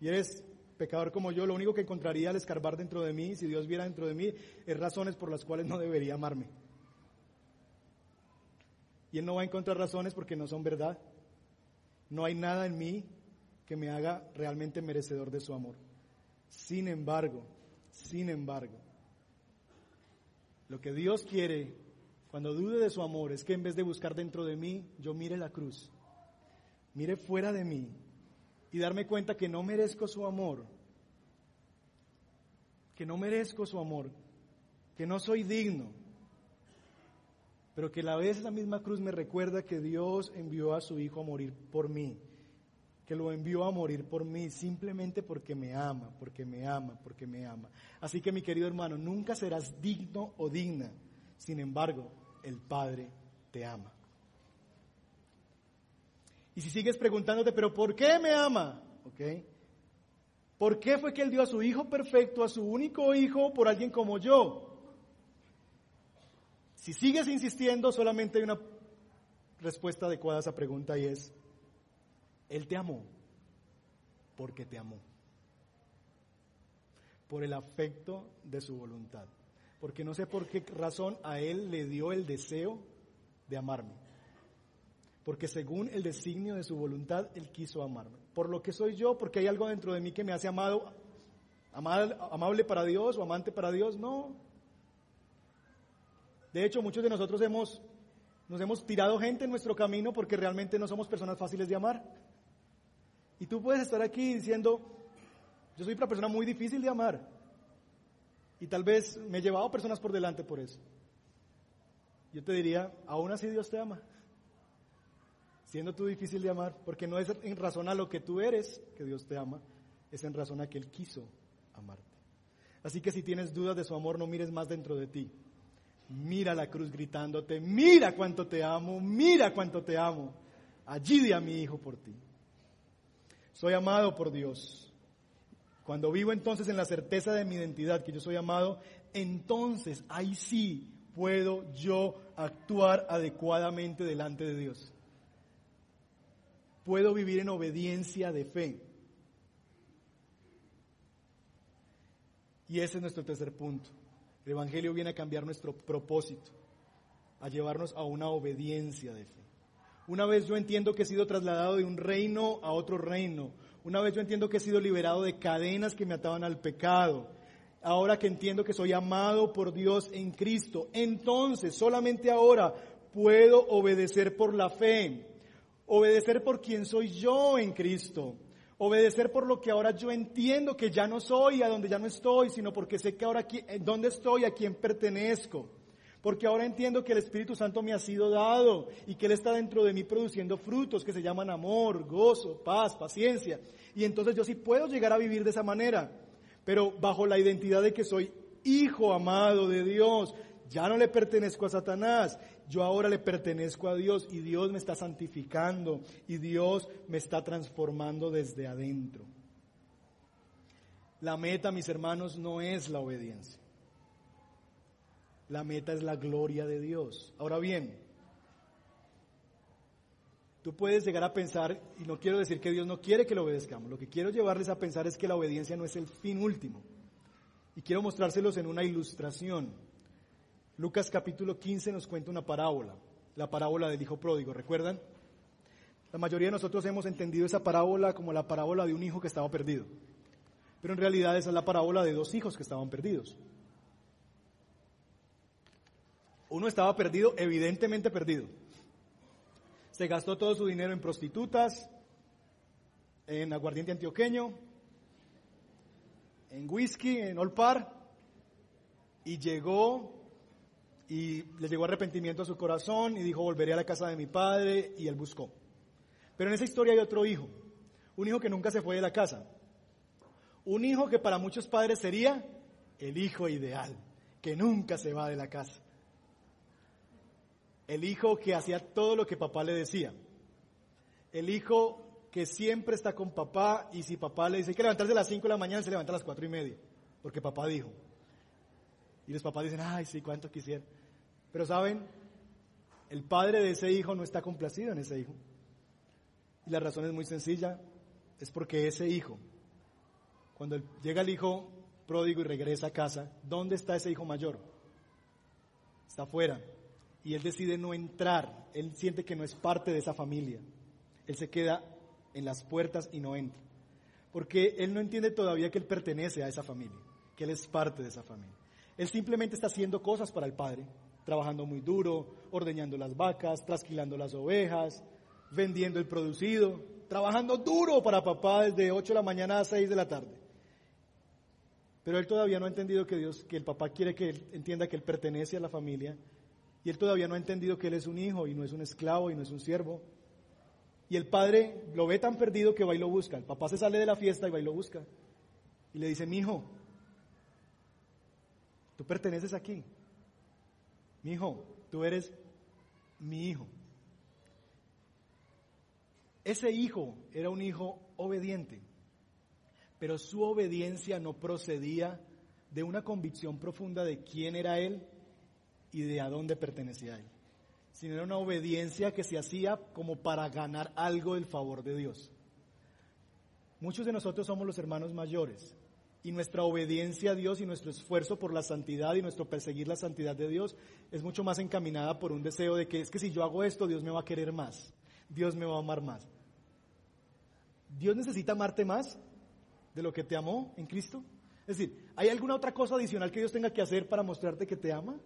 y eres pecador como yo, lo único que encontraría al escarbar dentro de mí, si Dios viera dentro de mí, es razones por las cuales no debería amarme. Y Él no va a encontrar razones porque no son verdad. No hay nada en mí que me haga realmente merecedor de su amor. Sin embargo, sin embargo, lo que Dios quiere cuando dude de su amor es que en vez de buscar dentro de mí, yo mire la cruz, mire fuera de mí y darme cuenta que no merezco su amor, que no merezco su amor, que no soy digno, pero que a la vez la misma cruz me recuerda que Dios envió a su Hijo a morir por mí, que lo envió a morir por mí simplemente porque me ama, porque me ama, porque me ama. Así que mi querido hermano, nunca serás digno o digna, sin embargo, el Padre te ama. Y si sigues preguntándote, pero ¿por qué me ama? ¿Ok? ¿Por qué fue que Él dio a su Hijo perfecto, a su único Hijo, por alguien como yo? Si sigues insistiendo, solamente hay una respuesta adecuada a esa pregunta y es, Él te amó porque te amó. Por el afecto de su voluntad. Porque no sé por qué razón a Él le dio el deseo de amarme porque según el designio de su voluntad, Él quiso amarme. Por lo que soy yo, porque hay algo dentro de mí que me hace amado, amable para Dios o amante para Dios, no. De hecho, muchos de nosotros hemos, nos hemos tirado gente en nuestro camino porque realmente no somos personas fáciles de amar. Y tú puedes estar aquí diciendo, yo soy una persona muy difícil de amar. Y tal vez me he llevado personas por delante por eso. Yo te diría, aún así Dios te ama siendo tú difícil de amar, porque no es en razón a lo que tú eres que Dios te ama, es en razón a que Él quiso amarte. Así que si tienes dudas de su amor, no mires más dentro de ti. Mira la cruz gritándote, mira cuánto te amo, mira cuánto te amo. Allí di a mi hijo por ti. Soy amado por Dios. Cuando vivo entonces en la certeza de mi identidad, que yo soy amado, entonces ahí sí puedo yo actuar adecuadamente delante de Dios puedo vivir en obediencia de fe. Y ese es nuestro tercer punto. El Evangelio viene a cambiar nuestro propósito, a llevarnos a una obediencia de fe. Una vez yo entiendo que he sido trasladado de un reino a otro reino, una vez yo entiendo que he sido liberado de cadenas que me ataban al pecado, ahora que entiendo que soy amado por Dios en Cristo, entonces solamente ahora puedo obedecer por la fe. Obedecer por quien soy yo en Cristo. Obedecer por lo que ahora yo entiendo que ya no soy, a donde ya no estoy, sino porque sé que ahora aquí, dónde estoy, a quién pertenezco. Porque ahora entiendo que el Espíritu Santo me ha sido dado y que Él está dentro de mí produciendo frutos que se llaman amor, gozo, paz, paciencia. Y entonces yo sí puedo llegar a vivir de esa manera, pero bajo la identidad de que soy hijo amado de Dios. Ya no le pertenezco a Satanás, yo ahora le pertenezco a Dios y Dios me está santificando y Dios me está transformando desde adentro. La meta, mis hermanos, no es la obediencia. La meta es la gloria de Dios. Ahora bien, tú puedes llegar a pensar, y no quiero decir que Dios no quiere que lo obedezcamos, lo que quiero llevarles a pensar es que la obediencia no es el fin último. Y quiero mostrárselos en una ilustración. Lucas capítulo 15 nos cuenta una parábola, la parábola del hijo pródigo, ¿recuerdan? La mayoría de nosotros hemos entendido esa parábola como la parábola de un hijo que estaba perdido. Pero en realidad esa es la parábola de dos hijos que estaban perdidos. Uno estaba perdido, evidentemente perdido. Se gastó todo su dinero en prostitutas, en aguardiente antioqueño, en whisky, en olpar, y llegó y le llegó arrepentimiento a su corazón y dijo, volveré a la casa de mi padre, y él buscó. Pero en esa historia hay otro hijo, un hijo que nunca se fue de la casa, un hijo que para muchos padres sería el hijo ideal, que nunca se va de la casa. El hijo que hacía todo lo que papá le decía. El hijo que siempre está con papá y si papá le dice que levantarse a las 5 de la mañana, se levanta a las 4 y media, porque papá dijo. Y los papás dicen, ay, sí, cuánto quisiera. Pero saben, el padre de ese hijo no está complacido en ese hijo. Y la razón es muy sencilla, es porque ese hijo cuando llega el hijo pródigo y regresa a casa, ¿dónde está ese hijo mayor? Está afuera. Y él decide no entrar. Él siente que no es parte de esa familia. Él se queda en las puertas y no entra. Porque él no entiende todavía que él pertenece a esa familia, que él es parte de esa familia. Él simplemente está haciendo cosas para el padre, trabajando muy duro, ordeñando las vacas, trasquilando las ovejas, vendiendo el producido, trabajando duro para papá desde 8 de la mañana a 6 de la tarde. Pero él todavía no ha entendido que Dios, que el papá quiere que él entienda que él pertenece a la familia. Y él todavía no ha entendido que él es un hijo y no es un esclavo y no es un siervo. Y el padre lo ve tan perdido que va y lo busca. El papá se sale de la fiesta y va y lo busca. Y le dice, mi hijo, tú perteneces aquí. Mi hijo, tú eres mi hijo. Ese hijo era un hijo obediente pero su obediencia no procedía de una convicción profunda de quién era él y de a dónde pertenecía él, sino era una obediencia que se hacía como para ganar algo del favor de Dios. Muchos de nosotros somos los hermanos mayores y nuestra obediencia a Dios y nuestro esfuerzo por la santidad y nuestro perseguir la santidad de Dios es mucho más encaminada por un deseo de que es que si yo hago esto, Dios me va a querer más, Dios me va a amar más. ¿Dios necesita amarte más? de lo que te amó en Cristo? Es decir, ¿hay alguna otra cosa adicional que Dios tenga que hacer para mostrarte que te ama?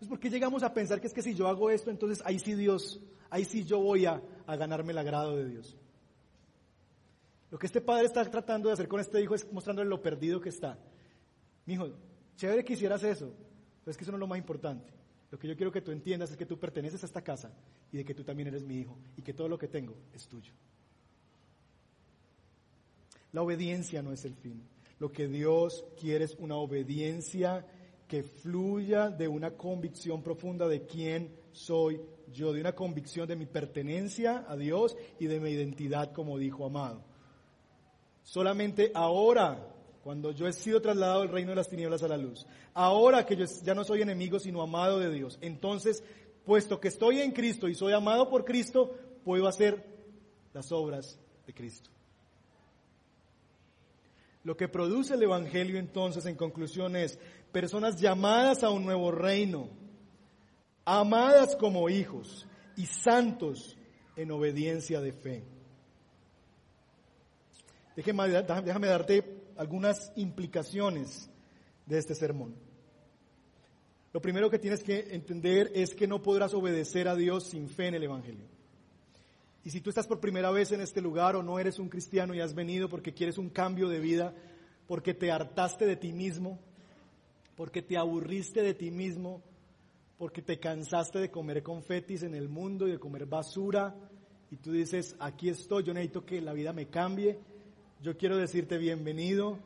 Es porque llegamos a pensar que es que si yo hago esto, entonces ahí sí Dios, ahí sí yo voy a, a ganarme el agrado de Dios. Lo que este padre está tratando de hacer con este hijo es mostrándole lo perdido que está. Mi hijo, chévere que hicieras eso, pero es que eso no es lo más importante. Lo que yo quiero que tú entiendas es que tú perteneces a esta casa y de que tú también eres mi hijo y que todo lo que tengo es tuyo. La obediencia no es el fin. Lo que Dios quiere es una obediencia que fluya de una convicción profunda de quién soy yo, de una convicción de mi pertenencia a Dios y de mi identidad como dijo amado. Solamente ahora, cuando yo he sido trasladado del reino de las tinieblas a la luz, ahora que yo ya no soy enemigo sino amado de Dios, entonces, puesto que estoy en Cristo y soy amado por Cristo, puedo hacer las obras de Cristo. Lo que produce el Evangelio entonces en conclusión es personas llamadas a un nuevo reino, amadas como hijos y santos en obediencia de fe. Déjame, darte algunas implicaciones de este sermón. Lo primero que tienes que entender es que no podrás obedecer a Dios sin fe en el Evangelio. Y si tú estás por primera vez en este lugar o no eres un cristiano y has venido porque quieres un cambio de vida, porque te hartaste de ti mismo, porque te aburriste de ti mismo, porque te cansaste de comer confetis en el mundo y de comer basura, y tú dices, aquí estoy, yo necesito que la vida me cambie, yo quiero decirte bienvenido,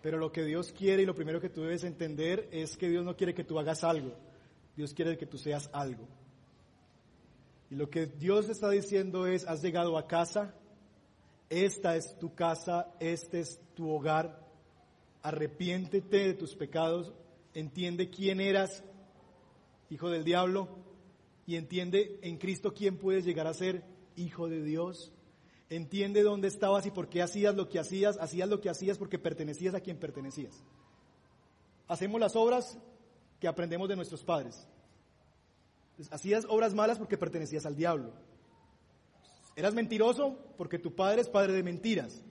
pero lo que Dios quiere y lo primero que tú debes entender es que Dios no quiere que tú hagas algo, Dios quiere que tú seas algo. Y lo que Dios está diciendo es, has llegado a casa, esta es tu casa, este es tu hogar, arrepiéntete de tus pecados entiende quién eras, hijo del diablo, y entiende en Cristo quién puedes llegar a ser hijo de Dios. Entiende dónde estabas y por qué hacías lo que hacías, hacías lo que hacías porque pertenecías a quien pertenecías. Hacemos las obras que aprendemos de nuestros padres. hacías obras malas porque pertenecías al diablo. Eras mentiroso porque tu padre es padre de mentiras.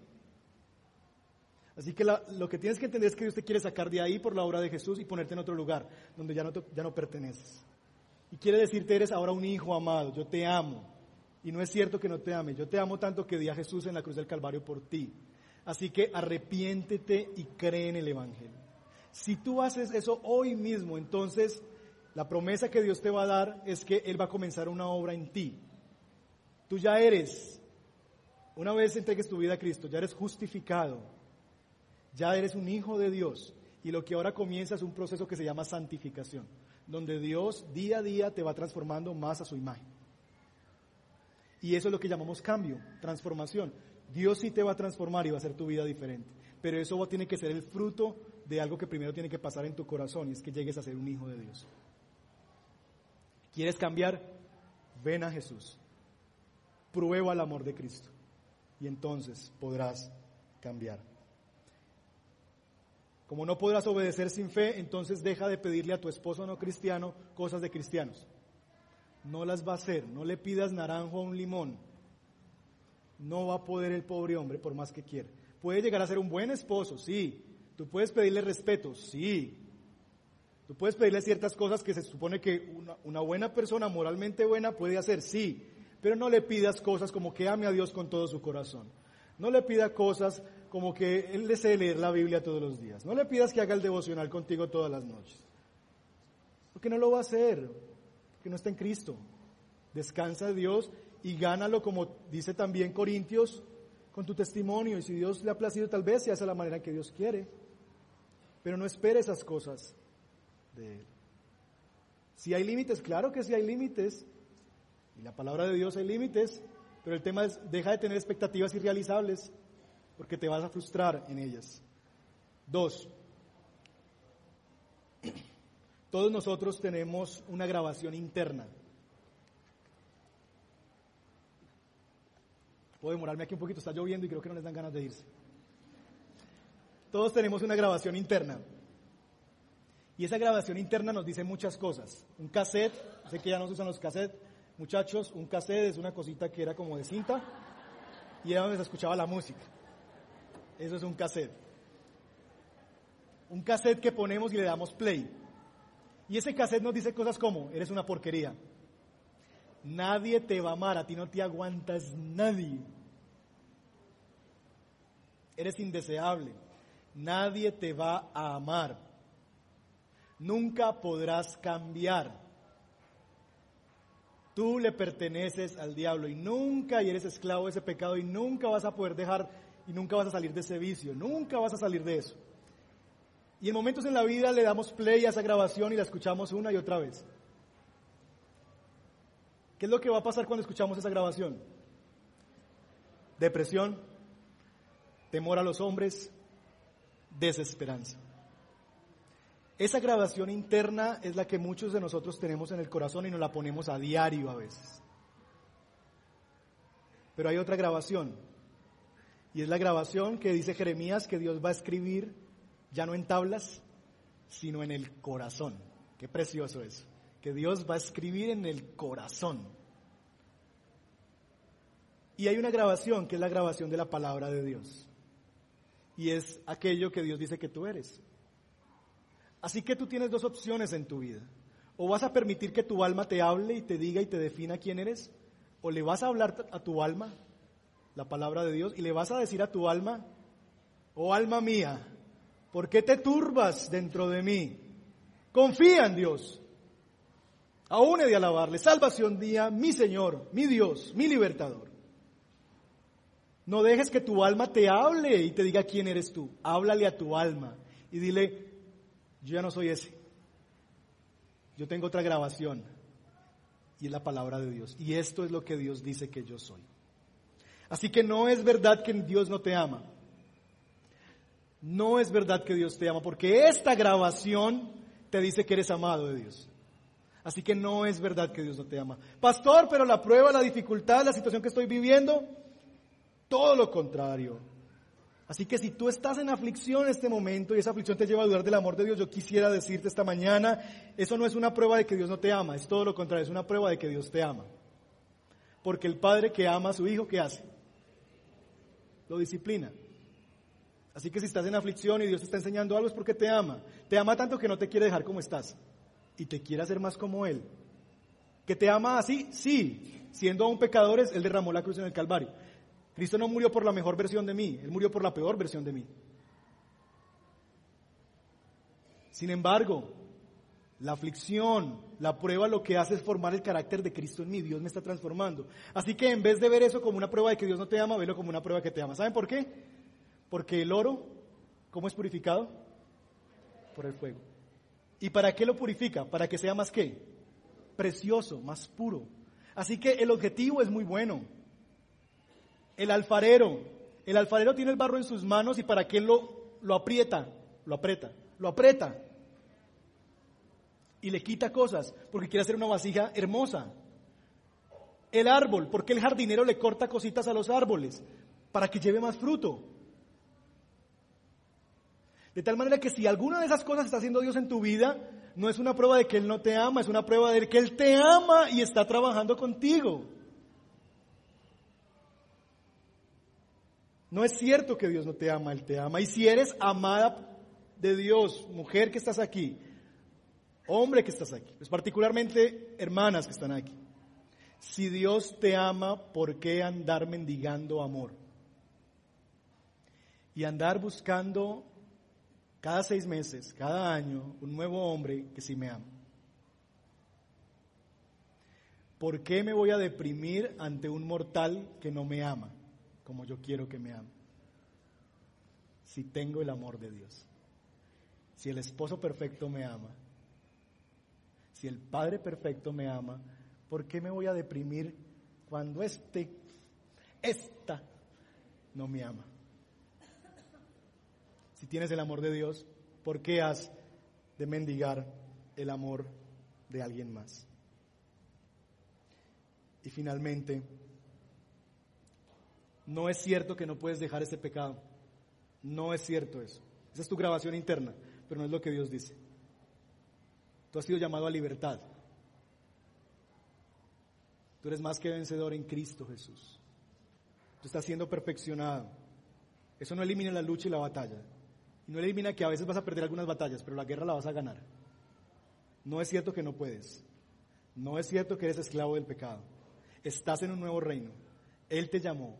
Así que lo que tienes que entender es que Dios te quiere sacar de ahí por la obra de Jesús y ponerte en otro lugar donde ya no, ya no perteneces. Y quiere decirte, eres ahora un hijo amado, yo te amo. Y no es cierto que no te ame, yo te amo tanto que di a Jesús en la cruz del Calvario por ti. Así que arrepiéntete y cree en el Evangelio. Si tú haces eso hoy mismo, entonces la promesa que Dios te va a dar es que Él va a comenzar una obra en ti. Tú ya eres, una vez entregues tu vida a Cristo, ya eres justificado, ya eres un hijo de Dios. Y lo que ahora comienza es un proceso que se llama santificación, donde Dios día a día te va transformando más a su imagen. Y eso es lo que llamamos cambio, transformación. Dios sí te va a transformar y va a hacer tu vida diferente. Pero eso tiene que ser el fruto de algo que primero tiene que pasar en tu corazón y es que llegues a ser un hijo de Dios. ¿Quieres cambiar? Ven a Jesús. Prueba el amor de Cristo y entonces podrás cambiar. Como no podrás obedecer sin fe, entonces deja de pedirle a tu esposo no cristiano cosas de cristianos no las va a hacer. No le pidas naranjo a un limón. No va a poder el pobre hombre por más que quiera. Puede llegar a ser un buen esposo, sí. Tú puedes pedirle respeto, sí. Tú puedes pedirle ciertas cosas que se supone que una, buena persona, moralmente buena, puede hacer, sí. Pero no le pidas cosas como que ame a Dios con todo su corazón. No le pida cosas como que él desee leer la Biblia todos los días. No le pidas que haga el devocional contigo todas las noches. Porque no lo va a hacer que no está en Cristo. Descansa de Dios y gánalo, como dice también Corintios, con tu testimonio. Y si Dios le ha placido, tal vez se hace la manera que Dios quiere. Pero no espere esas cosas de Él. Si hay límites, claro que sí hay límites. Y la palabra de Dios hay límites. Pero el tema es, deja de tener expectativas irrealizables, porque te vas a frustrar en ellas. Dos, todos nosotros tenemos una grabación interna. Puedo demorarme aquí un poquito, está lloviendo y creo que no les dan ganas de irse. Todos tenemos una grabación interna. Y esa grabación interna nos dice muchas cosas. Un cassette, sé que ya no se usan los cassettes, muchachos, un cassette es una cosita que era como de cinta y era donde se escuchaba la música. Eso es un cassette. Un cassette que ponemos y le damos play. Y ese cassette nos dice cosas como, eres una porquería. Nadie te va a amar, a ti no te aguantas nadie. Eres indeseable. Nadie te va a amar. Nunca podrás cambiar. Tú le perteneces al diablo y nunca y eres esclavo de ese pecado y nunca vas a poder dejar y nunca vas a salir de ese vicio, nunca vas a salir de eso. Y en momentos en la vida le damos play a esa grabación y la escuchamos una y otra vez. ¿Qué es lo que va a pasar cuando escuchamos esa grabación? Depresión, temor a los hombres, desesperanza. Esa grabación interna es la que muchos de nosotros tenemos en el corazón y nos la ponemos a diario a veces. Pero hay otra grabación, y es la grabación que dice Jeremías que Dios va a escribir ya no en tablas, sino en el corazón. Qué precioso es. Que Dios va a escribir en el corazón. Y hay una grabación que es la grabación de la palabra de Dios. Y es aquello que Dios dice que tú eres. Así que tú tienes dos opciones en tu vida. O vas a permitir que tu alma te hable y te diga y te defina quién eres. O le vas a hablar a tu alma la palabra de Dios y le vas a decir a tu alma, oh alma mía, ¿Por qué te turbas dentro de mí? Confía en Dios. Aún he de alabarle. Salvación día, mi Señor, mi Dios, mi libertador. No dejes que tu alma te hable y te diga quién eres tú. Háblale a tu alma y dile, yo ya no soy ese. Yo tengo otra grabación y es la palabra de Dios. Y esto es lo que Dios dice que yo soy. Así que no es verdad que Dios no te ama no es verdad que Dios te ama, porque esta grabación te dice que eres amado de Dios. Así que no es verdad que Dios no te ama. Pastor, pero la prueba, la dificultad, la situación que estoy viviendo, todo lo contrario. Así que si tú estás en aflicción en este momento y esa aflicción te lleva a dudar del amor de Dios, yo quisiera decirte esta mañana, eso no es una prueba de que Dios no te ama, es todo lo contrario, es una prueba de que Dios te ama. Porque el padre que ama a su hijo, ¿qué hace? Lo disciplina. Así que si estás en aflicción y Dios te está enseñando algo es porque te ama. Te ama tanto que no te quiere dejar como estás y te quiere hacer más como Él. ¿Que te ama así? Sí. Siendo aún pecadores, Él derramó la cruz en el Calvario. Cristo no murió por la mejor versión de mí, Él murió por la peor versión de mí. Sin embargo, la aflicción, la prueba lo que hace es formar el carácter de Cristo en mí. Dios me está transformando. Así que en vez de ver eso como una prueba de que Dios no te ama, velo como una prueba que te ama. ¿Saben por qué? Porque el oro, ¿cómo es purificado? Por el fuego. ¿Y para qué lo purifica? Para que sea más qué? Precioso, más puro. Así que el objetivo es muy bueno. El alfarero, el alfarero tiene el barro en sus manos y para qué lo, lo aprieta, lo aprieta, lo aprieta. Y le quita cosas porque quiere hacer una vasija hermosa. El árbol, ¿por qué el jardinero le corta cositas a los árboles? Para que lleve más fruto. De tal manera que si alguna de esas cosas está haciendo Dios en tu vida, no es una prueba de que Él no te ama, es una prueba de que Él te ama y está trabajando contigo. No es cierto que Dios no te ama, Él te ama. Y si eres amada de Dios, mujer que estás aquí, hombre que estás aquí, pues particularmente hermanas que están aquí, si Dios te ama, ¿por qué andar mendigando amor? Y andar buscando cada seis meses, cada año, un nuevo hombre que sí me ama. ¿Por qué me voy a deprimir ante un mortal que no me ama como yo quiero que me ame? Si tengo el amor de Dios. Si el esposo perfecto me ama. Si el padre perfecto me ama, ¿por qué me voy a deprimir cuando este, esta, no me ama? Si tienes el amor de Dios, ¿por qué has de mendigar el amor de alguien más? Y finalmente, no es cierto que no puedes dejar ese pecado. No es cierto eso. Esa es tu grabación interna, pero no es lo que Dios dice. Tú has sido llamado a libertad. Tú eres más que vencedor en Cristo Jesús. Tú estás siendo perfeccionado. Eso no elimina la lucha y la batalla. No elimina que a veces vas a perder algunas batallas, pero la guerra la vas a ganar. No es cierto que no puedes. No es cierto que eres esclavo del pecado. Estás en un nuevo reino. Él te llamó.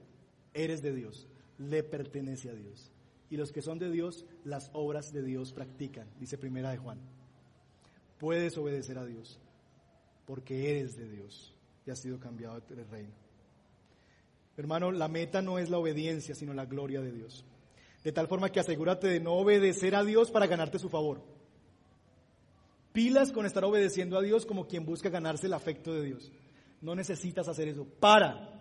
Eres de Dios. Le pertenece a Dios. Y los que son de Dios, las obras de Dios practican, dice Primera de Juan. Puedes obedecer a Dios porque eres de Dios y has sido cambiado del reino. Hermano, la meta no es la obediencia, sino la gloria de Dios. De tal forma que asegúrate de no obedecer a Dios para ganarte su favor. Pilas con estar obedeciendo a Dios como quien busca ganarse el afecto de Dios. No necesitas hacer eso. Para.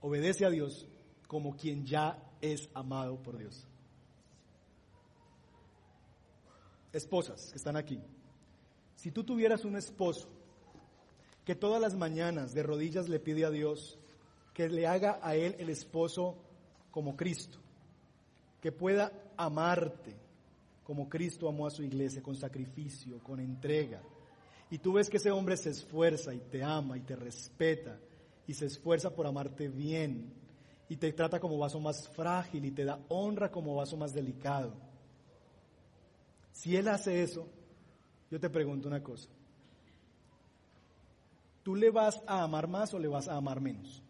Obedece a Dios como quien ya es amado por Dios. Esposas que están aquí. Si tú tuvieras un esposo que todas las mañanas de rodillas le pide a Dios que le haga a él el esposo como Cristo, que pueda amarte como Cristo amó a su iglesia, con sacrificio, con entrega. Y tú ves que ese hombre se esfuerza y te ama y te respeta y se esfuerza por amarte bien y te trata como vaso más frágil y te da honra como vaso más delicado. Si él hace eso, yo te pregunto una cosa. ¿Tú le vas a amar más o le vas a amar menos?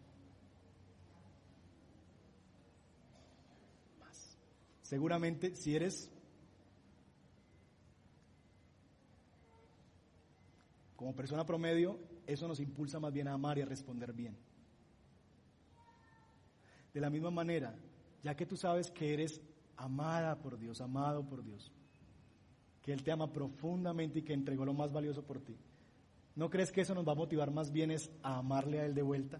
Seguramente si eres como persona promedio, eso nos impulsa más bien a amar y a responder bien. De la misma manera, ya que tú sabes que eres amada por Dios, amado por Dios, que Él te ama profundamente y que entregó lo más valioso por ti, ¿no crees que eso nos va a motivar más bien es a amarle a Él de vuelta?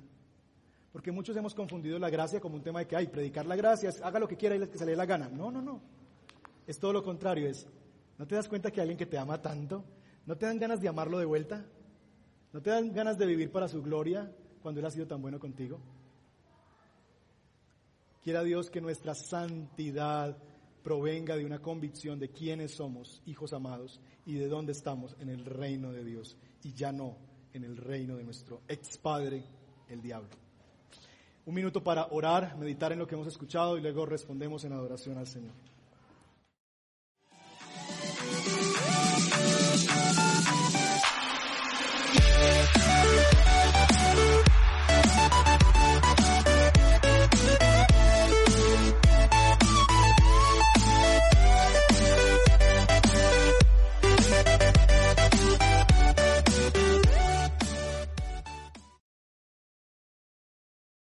Porque muchos hemos confundido la gracia como un tema de que, hay predicar la gracia, haga lo que quiera y que se le dé la gana. No, no, no. Es todo lo contrario, es, ¿No te das cuenta que alguien que te ama tanto, no te dan ganas de amarlo de vuelta? ¿No te dan ganas de vivir para su gloria cuando Él ha sido tan bueno contigo? Quiera Dios que nuestra santidad provenga de una convicción de quiénes somos, hijos amados, y de dónde estamos en el reino de Dios, y ya no en el reino de nuestro ex padre, el diablo. Un minuto para orar, meditar en lo que hemos escuchado y luego respondemos en adoración al Señor.